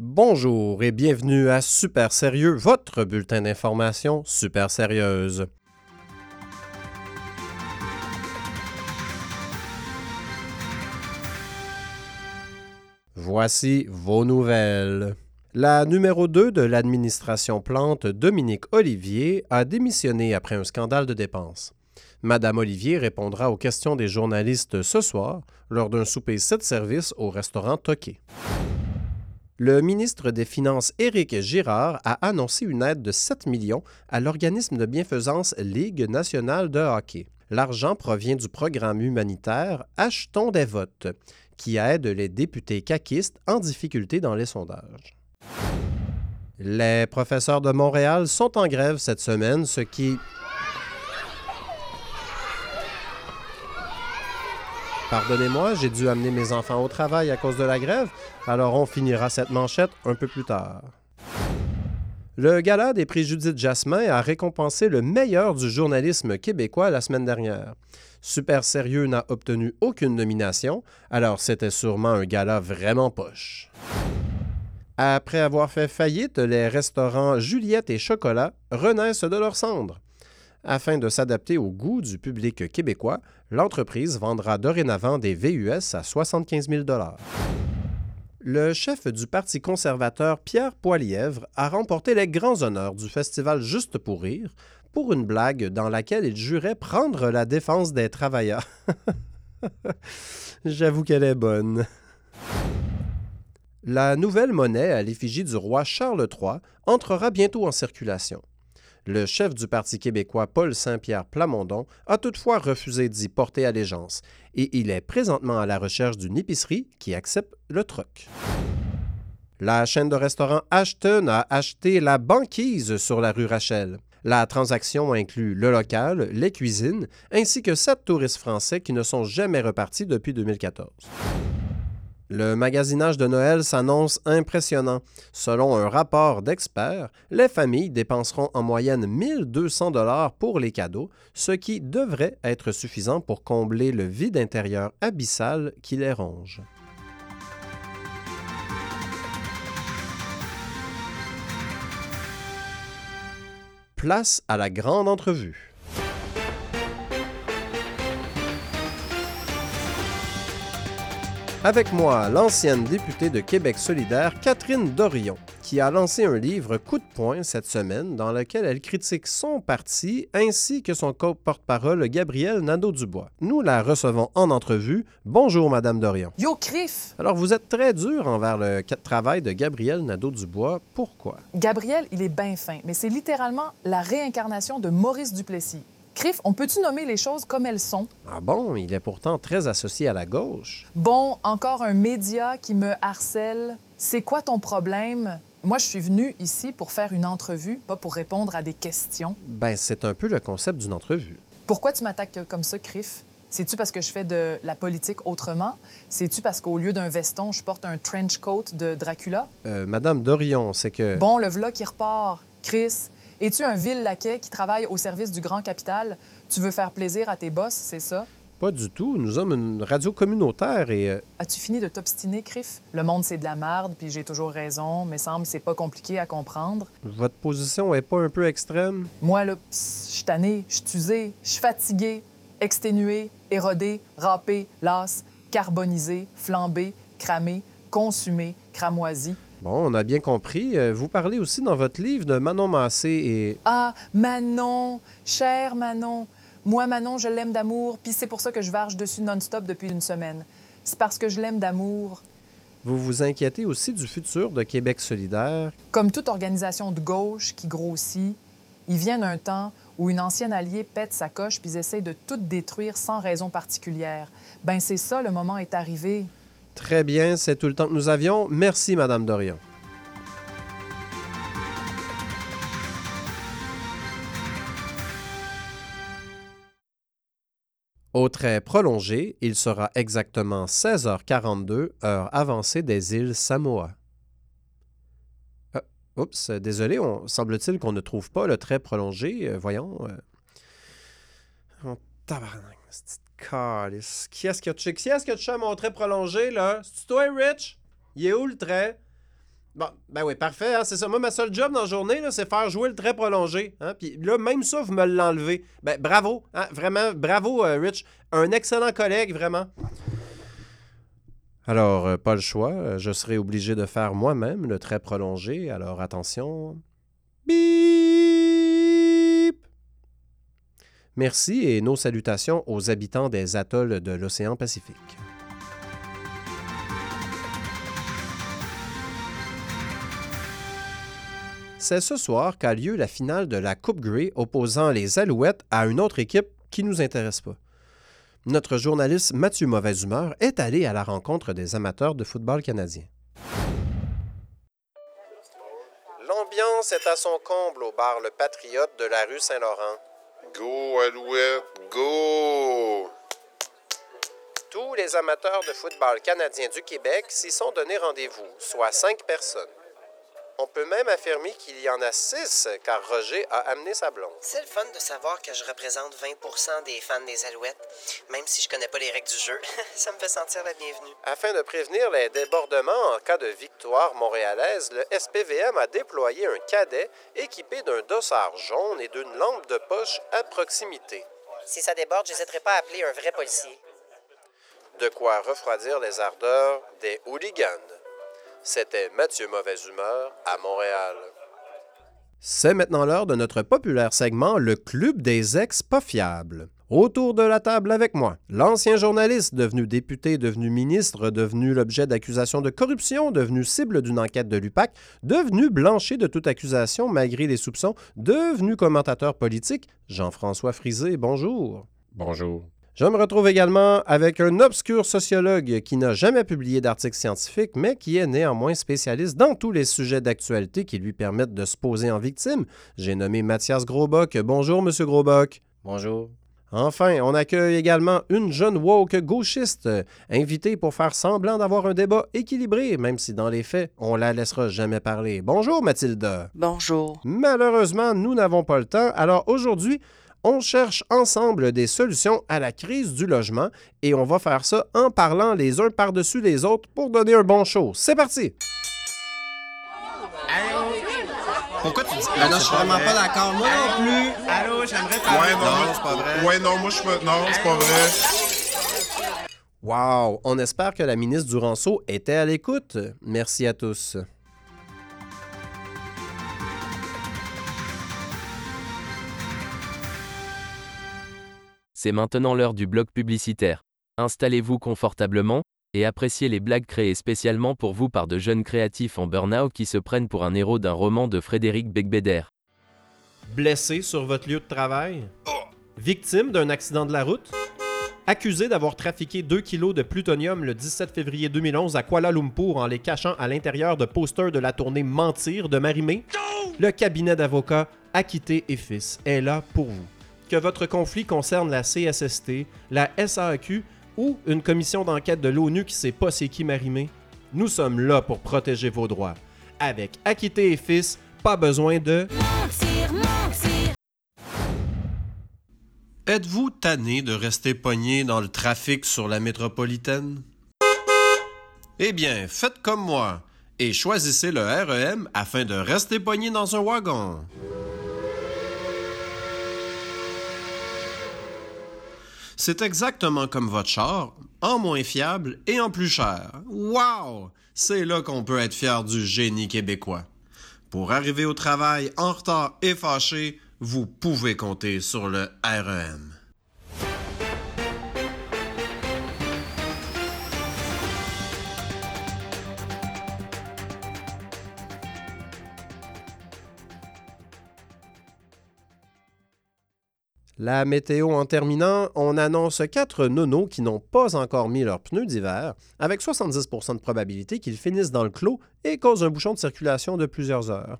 Bonjour et bienvenue à Super Sérieux, votre bulletin d'information super sérieuse. Voici vos nouvelles. La numéro 2 de l'administration Plante, Dominique Olivier, a démissionné après un scandale de dépenses. Madame Olivier répondra aux questions des journalistes ce soir lors d'un souper 7 services au restaurant Toqué. Le ministre des Finances Éric Girard a annoncé une aide de 7 millions à l'organisme de bienfaisance Ligue nationale de hockey. L'argent provient du programme humanitaire Achetons des votes, qui aide les députés caquistes en difficulté dans les sondages. Les professeurs de Montréal sont en grève cette semaine, ce qui Pardonnez-moi, j'ai dû amener mes enfants au travail à cause de la grève, alors on finira cette manchette un peu plus tard. Le Gala des prix Judith Jasmin a récompensé le meilleur du journalisme québécois la semaine dernière. Super Sérieux n'a obtenu aucune nomination, alors c'était sûrement un gala vraiment poche. Après avoir fait faillite, les restaurants Juliette et Chocolat renaissent de leurs cendres. Afin de s'adapter au goût du public québécois, l'entreprise vendra dorénavant des VUS à 75 000 Le chef du Parti conservateur, Pierre Poilièvre, a remporté les grands honneurs du festival Juste pour rire pour une blague dans laquelle il jurait prendre la défense des travailleurs. J'avoue qu'elle est bonne. La nouvelle monnaie à l'effigie du roi Charles III entrera bientôt en circulation. Le chef du Parti québécois, Paul Saint-Pierre Plamondon, a toutefois refusé d'y porter allégeance et il est présentement à la recherche d'une épicerie qui accepte le troc. La chaîne de restaurants Ashton a acheté la banquise sur la rue Rachel. La transaction inclut le local, les cuisines, ainsi que sept touristes français qui ne sont jamais repartis depuis 2014. Le magasinage de Noël s'annonce impressionnant. Selon un rapport d'experts, les familles dépenseront en moyenne 1200 dollars pour les cadeaux, ce qui devrait être suffisant pour combler le vide intérieur abyssal qui les ronge. Place à la grande entrevue. Avec moi, l'ancienne députée de Québec solidaire, Catherine Dorion, qui a lancé un livre Coup de poing cette semaine dans lequel elle critique son parti ainsi que son porte-parole Gabriel Nadeau-Dubois. Nous la recevons en entrevue. Bonjour, Madame Dorion. Yo, Criff! Alors, vous êtes très dur envers le travail de Gabriel Nadeau-Dubois. Pourquoi? Gabriel, il est bien fin, mais c'est littéralement la réincarnation de Maurice Duplessis. Criff, on peut-tu nommer les choses comme elles sont? Ah bon, il est pourtant très associé à la gauche. Bon, encore un média qui me harcèle. C'est quoi ton problème? Moi, je suis venu ici pour faire une entrevue, pas pour répondre à des questions. Ben, c'est un peu le concept d'une entrevue. Pourquoi tu m'attaques comme ça, Criff? C'est-tu parce que je fais de la politique autrement? C'est-tu parce qu'au lieu d'un veston, je porte un trench coat de Dracula? Euh, Madame Dorion, c'est que... Bon, le vlog qui repart. Chris, es-tu un vil laquais qui travaille au service du grand capital? Tu veux faire plaisir à tes boss, c'est ça? Pas du tout. Nous sommes une radio communautaire et... euh, As-tu fini de t'obstiner, Criff? Le monde, c'est de la merde, puis j'ai toujours raison, mais semble c'est pas compliqué à comprendre. votre position est pas un peu extrême? Moi, là, je suis tannée, je suis je suis fatiguée, exténuée, érodée, râpée, lasse, carbonisée, flambée, cramée, consumée, cramoisie. Bon, on a bien compris. Euh, Vous parlez aussi dans votre livre de Manon Massé et... Ah, Manon, chère Manon. Moi, Manon, je l'aime d'amour, puis c'est pour ça que je varge dessus non-stop depuis une semaine. C'est parce que je l'aime d'amour. Vous vous inquiétez aussi du futur de Québec solidaire? Comme toute organisation de gauche qui grossit, il vient un temps où une ancienne alliée pète sa coche puis essayent de tout détruire sans raison particulière. Ben c'est ça, le moment est arrivé. Très bien, c'est tout le temps que nous avions. Merci, Madame Dorion. Au trait prolongé, il sera exactement 16h42, heure avancée des îles Samoa. Ah, oups, euh, désolé, semble-t-il qu'on ne trouve pas le trait prolongé. Euh, voyons. euh. Oh, tabarnak. Qui est-ce que tu qui est-ce que tu as mon trait prolongé, là? C'est toi, Rich? Il est où le trait? Bon, ben oui, parfait. hein, c'est ça. Moi, ma seule job dans la journée, c'est faire jouer le très prolongé. Hein? Puis là, même ça, vous me l'enlevez. Ben, bravo. hein, Vraiment, bravo, euh, Rich. Un excellent collègue, vraiment. Alors, euh, pas le choix. euh, Je serai obligé de faire moi-même le très prolongé. Alors, attention. Bip! Merci et nos salutations aux habitants des atolls de l'océan Pacifique. C'est ce soir qu'a lieu la finale de la Coupe Grey opposant les Alouettes à une autre équipe qui nous intéresse pas. Notre journaliste Mathieu Mauvaise Humeur est allé à la rencontre des amateurs de football canadien. L'ambiance est à son comble au bar Le Patriote de la rue Saint-Laurent. Go, Alouette, go! Tous les amateurs de football canadien du Québec s'y sont donné rendez-vous, soit cinq personnes. On peut même affirmer qu'il y en a six, car Roger a amené sa blonde. C'est le fun de savoir que je représente 20% des fans des Alouettes. Même si je connais pas les règles du jeu, ça me fait sentir la bienvenue. Afin de prévenir les débordements en cas de victoire montréalaise, le SPVM a déployé un cadet équipé d'un dossard jaune et d'une lampe de poche à proximité. Si ça déborde, j'hésiterai pas à appeler un vrai policier. De quoi refroidir les ardeurs des hooligans. C'était Mathieu Mauvaise Humeur à Montréal. C'est maintenant l'heure de notre populaire segment Le Club des ex pas fiables. Autour de la table avec moi, l'ancien journaliste devenu député, devenu ministre, devenu l'objet d'accusations de corruption, devenu cible d'une enquête de l'UPAC, devenu blanchi de toute accusation malgré les soupçons, devenu commentateur politique, Jean-François Frisé, bonjour. Bonjour. Je me retrouve également avec un obscur sociologue qui n'a jamais publié d'articles scientifiques, mais qui est néanmoins spécialiste dans tous les sujets d'actualité qui lui permettent de se poser en victime. J'ai nommé Mathias Grosbock. Bonjour, Monsieur Grosbock. Bonjour. Enfin, on accueille également une jeune woke gauchiste, invitée pour faire semblant d'avoir un débat équilibré, même si dans les faits, on la laissera jamais parler. Bonjour, Mathilda. Bonjour. Malheureusement, nous n'avons pas le temps, alors aujourd'hui, on cherche ensemble des solutions à la crise du logement et on va faire ça en parlant les uns par-dessus les autres pour donner un bon show. C'est parti! Pourquoi tu dis Ah non, je suis vraiment pas d'accord, moi non plus! Allô, j'aimerais Ouais, parler. non, non, c'est pas vrai. Ouais, non, moi, je suis pas... Non, c'est pas vrai. Wow! On espère que la ministre Duranceau était à l'écoute. Merci à tous. C'est maintenant l'heure du bloc publicitaire. Installez-vous confortablement et appréciez les blagues créées spécialement pour vous par de jeunes créatifs en burn-out qui se prennent pour un héros d'un roman de Frédéric Becbéder. Blessé sur votre lieu de travail? Victime d'un accident de la route? Accusé d'avoir trafiqué 2 kilos de plutonium le 17 février 2011 à Kuala Lumpur en les cachant à l'intérieur de posters de la tournée Mentir de Marimé? Le cabinet d'avocats Acquitté et Fils est là pour vous. Que votre conflit concerne la CSST, la SAQ ou une commission d'enquête de l'ONU qui sait pas c'est qui Marimé, nous sommes là pour protéger vos droits. Avec Acquitté et Fils, pas besoin de... Êtes-vous tanné de rester pogné dans le trafic sur la métropolitaine? Eh bien, faites comme moi et choisissez le REM afin de rester pogné dans un wagon. C'est exactement comme votre char, en moins fiable et en plus cher. Wow! C'est là qu'on peut être fier du génie québécois. Pour arriver au travail en retard et fâché, vous pouvez compter sur le REM. La météo en terminant, on annonce quatre nonos qui n'ont pas encore mis leurs pneus d'hiver, avec 70% de probabilité qu'ils finissent dans le clos et causent un bouchon de circulation de plusieurs heures.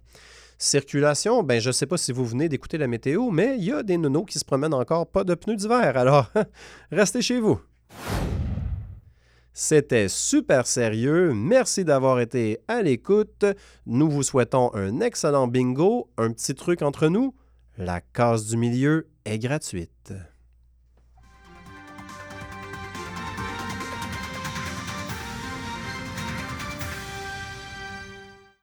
Circulation, ben je sais pas si vous venez d'écouter la météo, mais il y a des nonos qui se promènent encore pas de pneus d'hiver, alors restez chez vous. C'était super sérieux. Merci d'avoir été à l'écoute. Nous vous souhaitons un excellent bingo. Un petit truc entre nous. La case du milieu est gratuite.